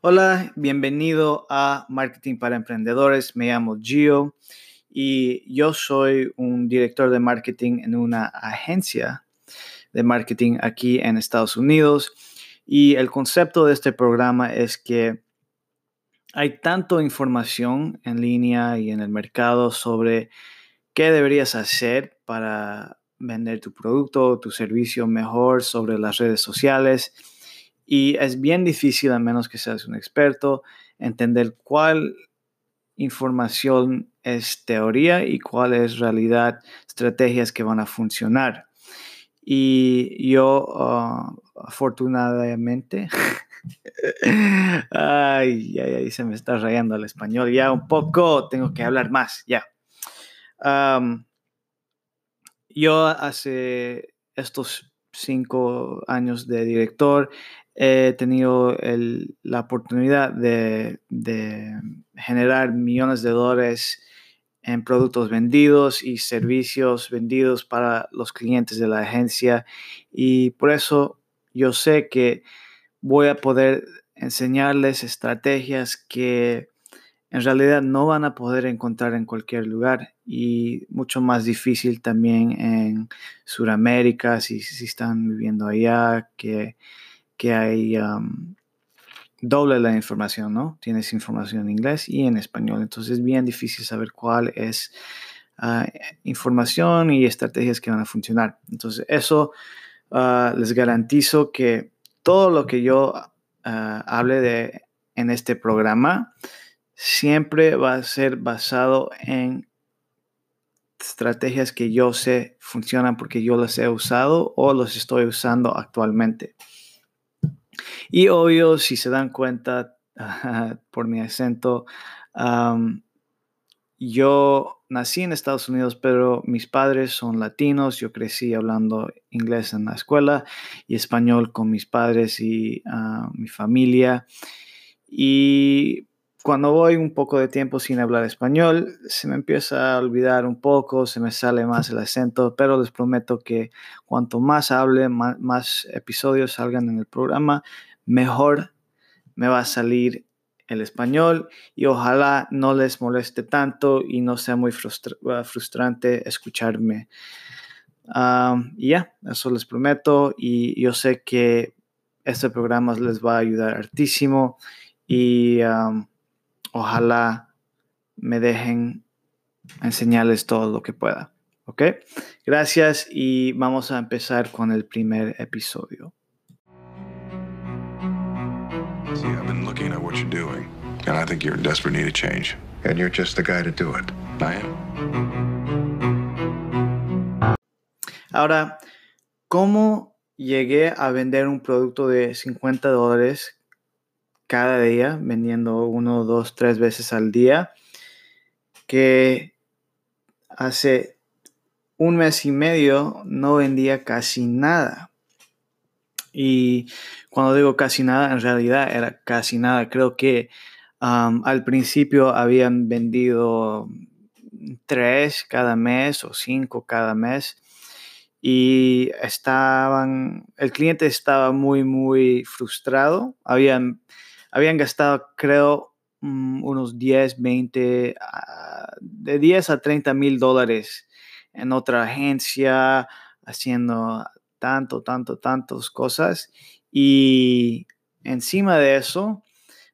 Hola, bienvenido a Marketing para Emprendedores. Me llamo Gio y yo soy un director de marketing en una agencia de marketing aquí en Estados Unidos. Y el concepto de este programa es que hay tanto información en línea y en el mercado sobre qué deberías hacer para vender tu producto tu servicio mejor sobre las redes sociales y es bien difícil, a menos que seas un experto, entender cuál información es teoría y cuál es realidad, estrategias que van a funcionar. Y yo, ah, afortunadamente, ay, ay, ay, se me está rayando el español ya un poco, tengo que hablar más, ya. yo hace estos cinco años de director he tenido la oportunidad de, generar millones de dólares en productos vendidos y servicios vendidos para los clientes de la agencia. Y por eso yo sé que voy a poder enseñarles estrategias que en realidad no van a poder encontrar en cualquier lugar y mucho más difícil también en Sudamérica si, si están viviendo allá que que hay doble la información, ¿no? Tienes información en inglés y en español, entonces es bien difícil saber cuál es ah, información y estrategias que van a funcionar. Entonces eso ah, les garantizo que todo lo que yo ah, hable de en este programa siempre va a ser basado en estrategias que yo sé funcionan porque yo las he usado o los estoy usando actualmente. Y obvio, si se dan cuenta por mi acento, yo nací en Estados Unidos, pero mis padres son latinos. Yo crecí hablando inglés en la escuela y español con mis padres y ah, mi familia. Y cuando voy un poco de tiempo sin hablar español, se me empieza a olvidar un poco, se me sale más el acento, pero les prometo que cuanto más hable, más episodios salgan en el programa, mejor me va a salir el español y ojalá no les moleste tanto y no sea muy uh, frustrante escucharme. y ya, eso les prometo y yo sé que este programa les va a ayudar hartísimo y ojalá me dejen enseñarles todo lo que pueda. ¿Ok? Gracias y vamos a empezar con el primer episodio. See, I've been looking at what you're doing, and I think you're in desperate need of change. And you're just the guy to do it. I am. Ahora, ¿cómo llegué a vender un producto de 50 dólares cada día, vendiendo uno, dos, tres veces al día, que hace un mes y medio no vendía casi nada? Y cuando digo casi nada, en realidad era casi nada. Creo que al principio habían vendido tres cada mes o cinco cada mes y estaban, el cliente estaba muy, muy frustrado. Habían, habían gastado, creo, mm, unos 10, 20, ah, de 10 a 30 mil dólares en otra agencia, haciendo tanto, tanto, tantas cosas. Y encima de eso,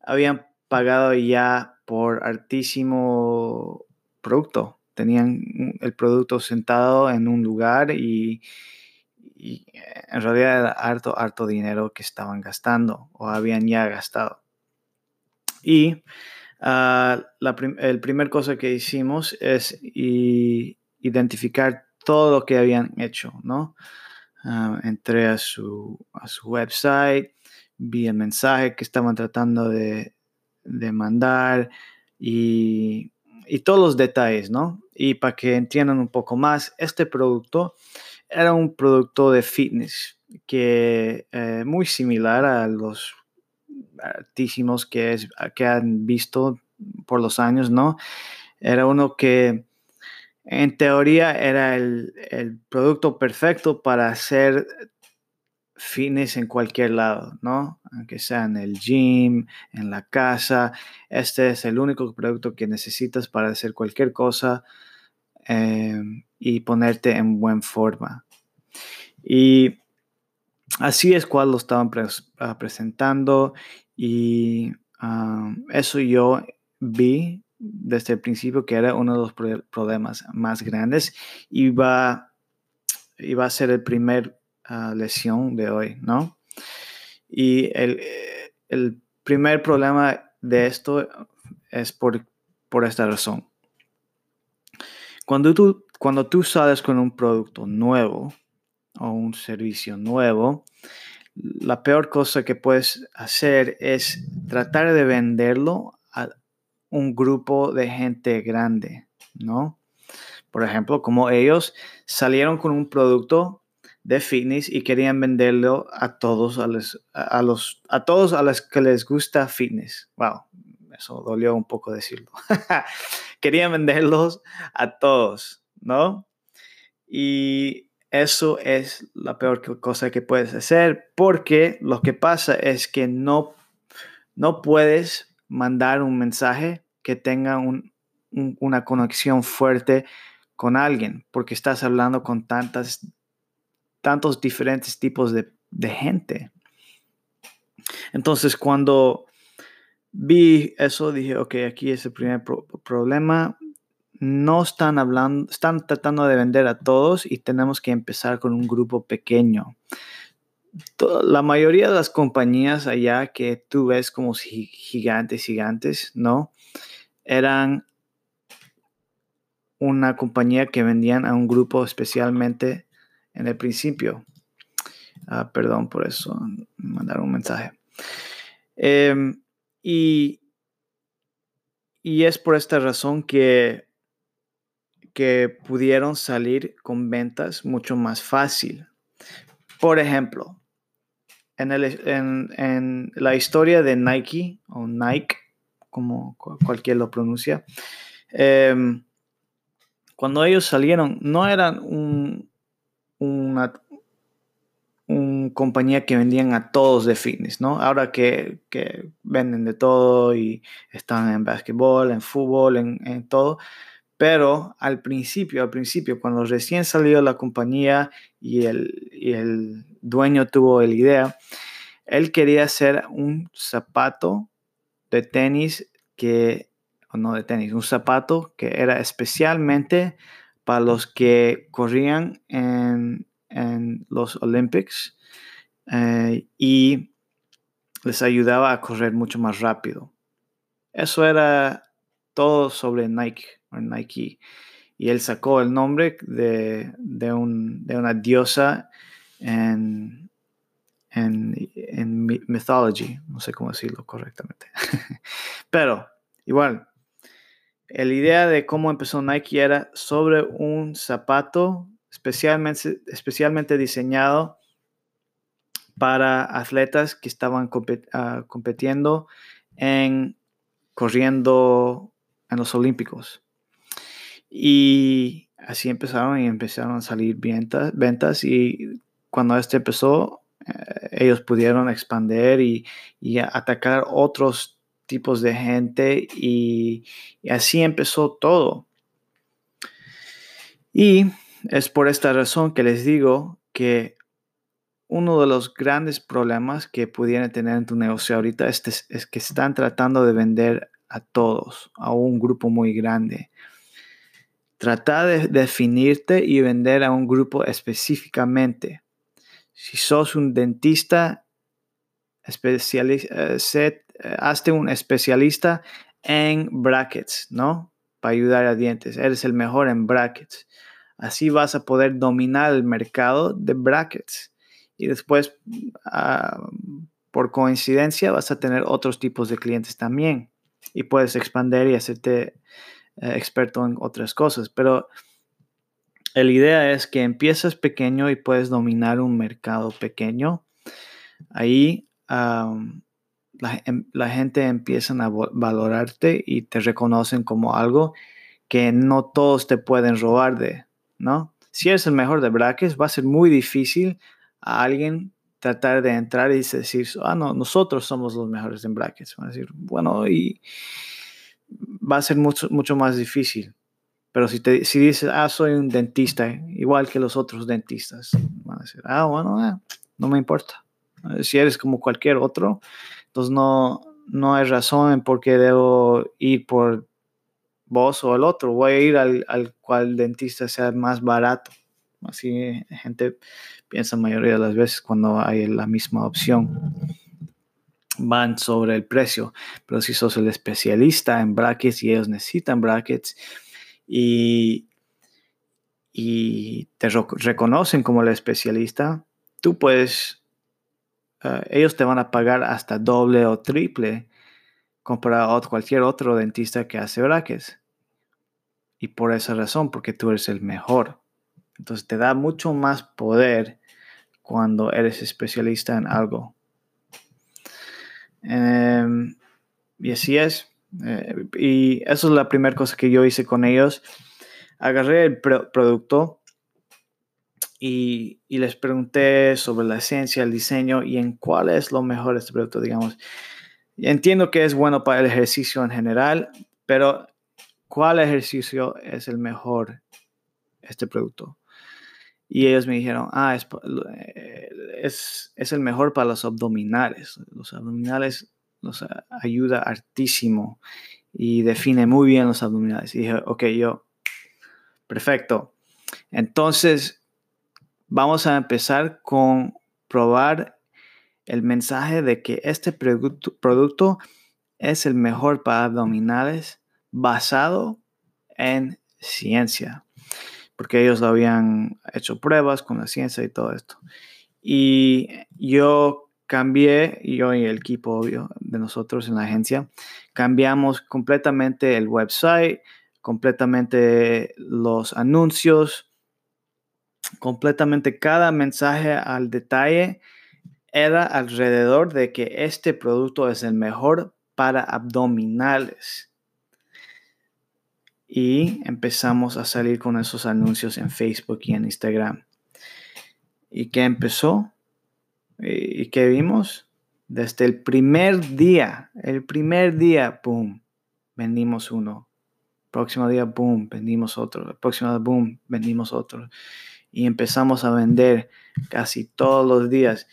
habían pagado ya por altísimo producto. Tenían el producto sentado en un lugar y, en realidad era harto, harto dinero que estaban gastando o habían ya gastado. Y uh, la el primer cosa que hicimos es identificar todo lo que habían hecho, ¿no? Ah, entré a su, su website, vi el mensaje que estaban tratando de, de mandar y, y, todos los detalles, ¿no? Y para que entiendan un poco más, este producto era un producto de fitness que eh, muy similar a los altísimos que, es, que han visto por los años, ¿no? Era uno que en teoría era el, producto perfecto para hacer fitness en cualquier lado, ¿no? Aunque sea en el gym, en la casa. Este es el único producto que necesitas para hacer cualquier cosa eh, y ponerte en buena forma. Y así es cual lo estaban ah, presentando y ah, eso yo vi desde el principio que era uno de los problemas más grandes y va, y va a ser el primer uh, lesión de hoy, ¿no? Y el, el, primer problema de esto es por, por esta razón. Cuando tú, cuando tú sales con un producto nuevo o un servicio nuevo, la peor cosa que puedes hacer es tratar de venderlo a un grupo de gente grande, ¿no? Por ejemplo, como ellos salieron con un producto de fitness y querían venderlo a todos a los, a todos a los que les gusta fitness. Wow, eso dolió un poco decirlo. querían venderlos a todos, ¿no? Y eso es la peor cosa que puedes hacer porque lo que pasa es que no, no puedes mandar un mensaje que tenga una conexión fuerte con alguien porque estás hablando con tantas, tantos diferentes tipos de, gente. Entonces cuando vi eso dije, ok, aquí es el primer problema no están hablando, están tratando de vender a todos y tenemos que empezar con un grupo pequeño. La mayoría de las compañías allá que tú ves como gigantes, gigantes, ¿no? Eran una compañía que vendían a un grupo especialmente en el principio. Ah, perdón por eso, mandar un mensaje. Em, y, y es por esta razón que que pudieron salir con ventas mucho más fácil. Por ejemplo, en, en, la historia de Nike o Nike, como cualquier lo pronuncia, em, cuando ellos salieron, no eran un, una, compañía que vendían a todos de fitness, ¿no? Ahora que, venden de todo y están en básquetbol, en fútbol, en, en todo, pero al principio, al principio, cuando recién salió la compañía y el, el dueño tuvo la idea, él quería hacer un zapato de tenis que, o no de tenis, un zapato que era especialmente para los que corrían en, los Olympics eh, y les ayudaba a correr mucho más rápido. Eso era todo sobre Nike. Nike. Y él sacó el nombre de, una diosa en, en, mythology, no sé cómo decirlo correctamente. Pero igual, la idea de cómo empezó Nike era sobre un zapato especialmente, especialmente diseñado para atletas que estaban ah, compitiendo en corriendo en los Olímpicos. Y así empezaron y empezaron a salir ventas, ventas y cuando este empezó, eh, ellos pudieron expandir y, atacar otros tipos de gente y, así empezó todo. Y es por esta razón que les digo que uno de los grandes problemas que pudieran tener en tu negocio ahorita es, es, que están tratando de vender a todos, a un grupo muy grande. Trata de definirte y vender a un grupo específicamente. Si sos un dentista, eh, eh, hazte un especialista en brackets, ¿no? Para ayudar a dientes. Eres el mejor en brackets. Así vas a poder dominar el mercado de brackets. Y después, ah, por coincidencia, vas a tener otros tipos de clientes también. Y puedes expandir y hacerte eh, experto en otras cosas, pero la idea es que empiezas pequeño y puedes dominar un mercado pequeño. Ahí em, la, gente empieza a valorarte y te reconocen como algo que no todos te pueden robar de, ¿no? Si eres el mejor de brackets, va a ser muy difícil a alguien tratar de entrar y decir, ah, no, nosotros somos los mejores en brackets. Van a decir, bueno, y va a ser mucho, mucho más difícil. Pero si, te, si dices, ah, soy un dentista, igual que los otros dentistas, van a decir, ah, bueno, ah, no me importa. Si eres como cualquier otro, entonces no, no hay razón en por qué debo ir por vos o el otro. Voy a ir al, al cual dentista sea más barato. Así gente piensa mayoría de las veces cuando hay la misma opción. Van sobre el precio, pero si sos el especialista en brackets y ellos necesitan brackets y, y te reconocen como el especialista, tú puedes, eh, ellos te van a pagar hasta doble o triple comparado a cualquier otro dentista que hace brackets. Y por esa razón, porque tú eres el mejor. Entonces te da mucho más poder cuando eres especialista en algo. Em, y así es. Eh, y eso es la primera cosa que yo hice con ellos. Agarré el producto y, y, les pregunté sobre la esencia, el diseño y en cuál es lo mejor este producto, digamos. Entiendo que es bueno para el ejercicio en general, pero ¿cuál ejercicio es el mejor este producto? Y ellos me dijeron, ah, eh, es, es, el mejor para los abdominales. Los abdominales nos ayuda hartísimo y define muy bien los abdominales. Y dije, ok, yo, perfecto. Entonces, vamos a empezar con probar el mensaje de que este producto, producto es el mejor para abdominales basado en ciencia porque ellos lo habían hecho pruebas con la ciencia y todo esto. Y yo cambié, yo y el equipo obvio de nosotros en la agencia, cambiamos completamente el website, completamente los anuncios, completamente cada mensaje al detalle era alrededor de que este producto es el mejor para abdominales y empezamos a salir con esos anuncios en Facebook y en Instagram. ¿Y qué empezó? ¿Y qué vimos? Desde el primer día, el primer día, boom, vendimos uno. Próximo día, boom, vendimos otro. Próximo día, boom, vendimos otro. Y empezamos a vender casi todos los días.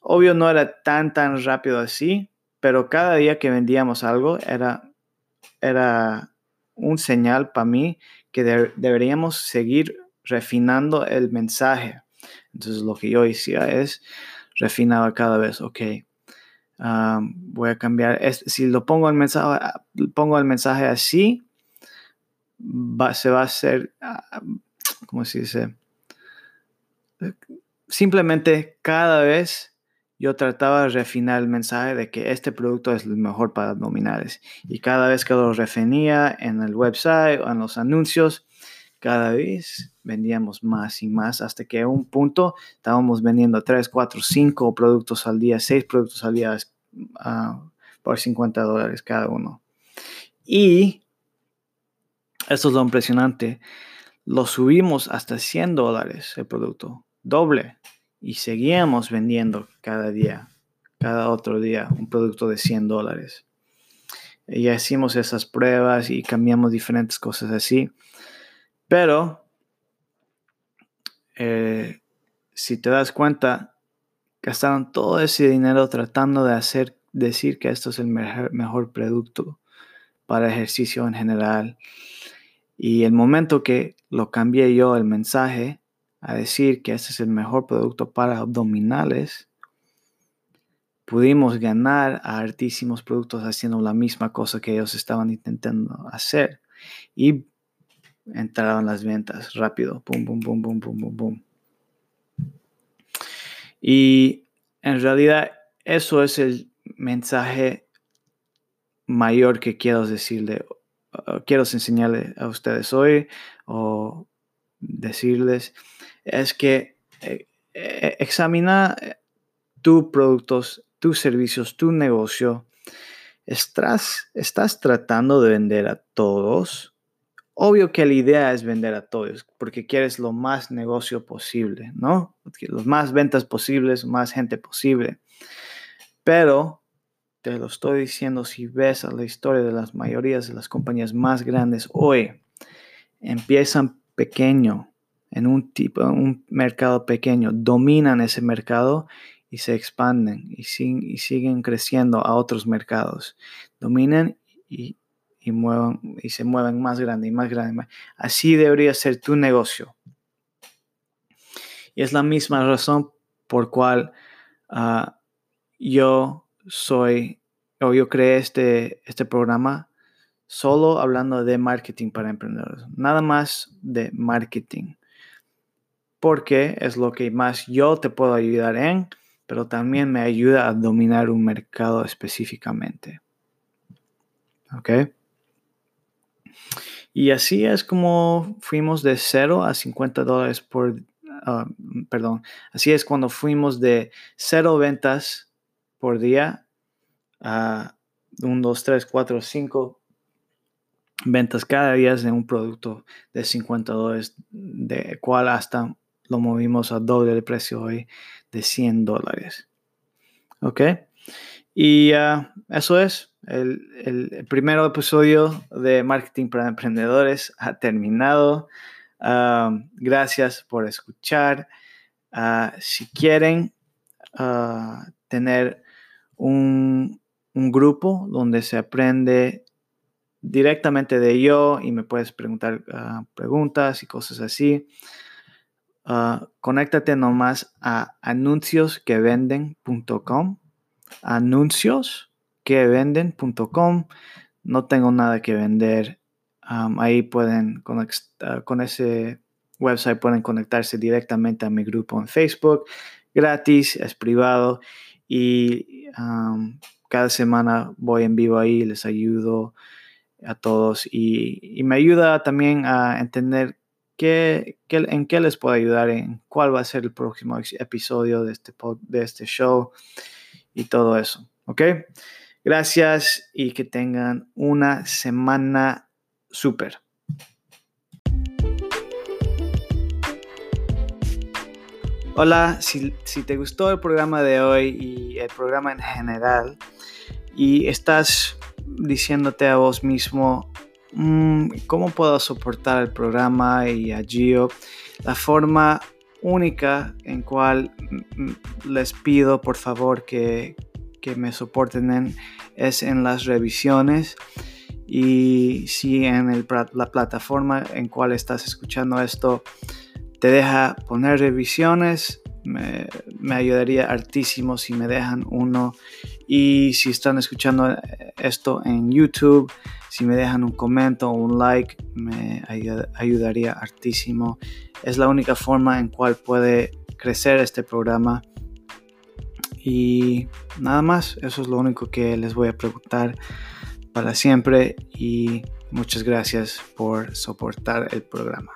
Obvio no era tan, tan rápido así, pero cada día que vendíamos algo era, era un señal para mí que deberíamos seguir refinando el mensaje. Entonces lo que yo decía es, refinaba cada vez, ok, voy a cambiar, si lo pongo el mensaje, pongo el mensaje así, se va a hacer, ah, ¿cómo se dice? Simplemente cada vez yo trataba de refinar el mensaje de que este producto es el mejor para abdominales. Y cada vez que lo refinía en el website o en los anuncios, cada vez vendíamos más y más hasta que a un punto estábamos vendiendo 3, 4, 5 productos al día, 6 productos al día uh, por 50 dólares cada uno. Y esto es lo impresionante. Lo subimos hasta 100 dólares el producto, doble y seguíamos vendiendo cada día, cada otro día, un producto de 100 dólares. Y hicimos esas pruebas y cambiamos diferentes cosas así. Pero, eh, si te das cuenta, gastaron todo ese dinero tratando de hacer, decir que esto es el mejor, mejor producto para ejercicio en general. Y el momento que lo cambié yo el mensaje, a decir que este es el mejor producto para abdominales, pudimos ganar a altísimos productos haciendo la misma cosa que ellos estaban intentando hacer. Y entraron las ventas rápido. Pum, pum, pum, pum, pum, pum, pum. Y en realidad eso es el mensaje mayor que quiero decirle, quiero enseñarle a ustedes hoy o decirles es que eh, eh, examina eh, tus productos, tus servicios, tu negocio. ¿Estás, ¿Estás tratando de vender a todos Obvio que la idea es vender a todos, porque quieres lo más negocio posible, ¿no? Los más ventas posibles, más gente posible. Pero te lo estoy diciendo, si ves a la historia de las mayorías de las compañías más grandes hoy, empiezan pequeño, en un tipo, un mercado pequeño, dominan ese mercado y se expanden y, siguen creciendo a otros mercados. Dominan y, y, muevan, y se mueven más grande y más grande. Así debería ser tu negocio. Y es la misma razón por cual ah, yo soy, o yo creé este, este programa solo hablando de marketing para emprendedores. Nada más de marketing. Porque es lo que más yo te puedo ayudar en, pero también me ayuda a dominar un mercado específicamente. ¿Ok? Y así es como fuimos de 0 a 50 dólares por, ah, perdón, así es cuando fuimos de 0 ventas por día a 1, 2, 3, 4, 5 ventas cada día de un producto de 50 dólares, de cual hasta lo movimos a doble de precio hoy de 100 dólares. ¿Ok? Y ah, eso es. El, el, primer episodio de Marketing para Emprendedores ha terminado. Ah, gracias por escuchar. Ah, si quieren tener un, un, grupo donde se aprende directamente de yo y me puedes preguntar preguntas y cosas así, conéctate nomás a anunciosquevenden.com anunciosquevenden.com. No tengo nada que vender. ahí pueden, ah, con ese website pueden conectarse directamente a mi grupo en Facebook. Gratis, es privado y cada semana voy en vivo ahí, les ayudo a todos y, me ayuda también a entender qué, en qué les puedo ayudar, en cuál va a ser el próximo episodio de este, de este show y todo eso. ¿Ok? Gracias y que tengan una semana súper. Hola, si, te gustó el programa de hoy y el programa en general y estás diciéndote a vos mismo, mm, ¿cómo puedo soportar el programa y a Gio? La forma única en cual les pido por favor que, me soporten es en las revisiones y si en la plataforma en cual estás escuchando esto te deja poner revisiones me, me, ayudaría hartísimo si me dejan uno y si están escuchando esto en YouTube si me dejan un comentario o un like me ayudaría hartísimo es la única forma en cual puede crecer este programa. Y nada más, eso es lo único que les voy a preguntar para siempre y muchas gracias por soportar el programa.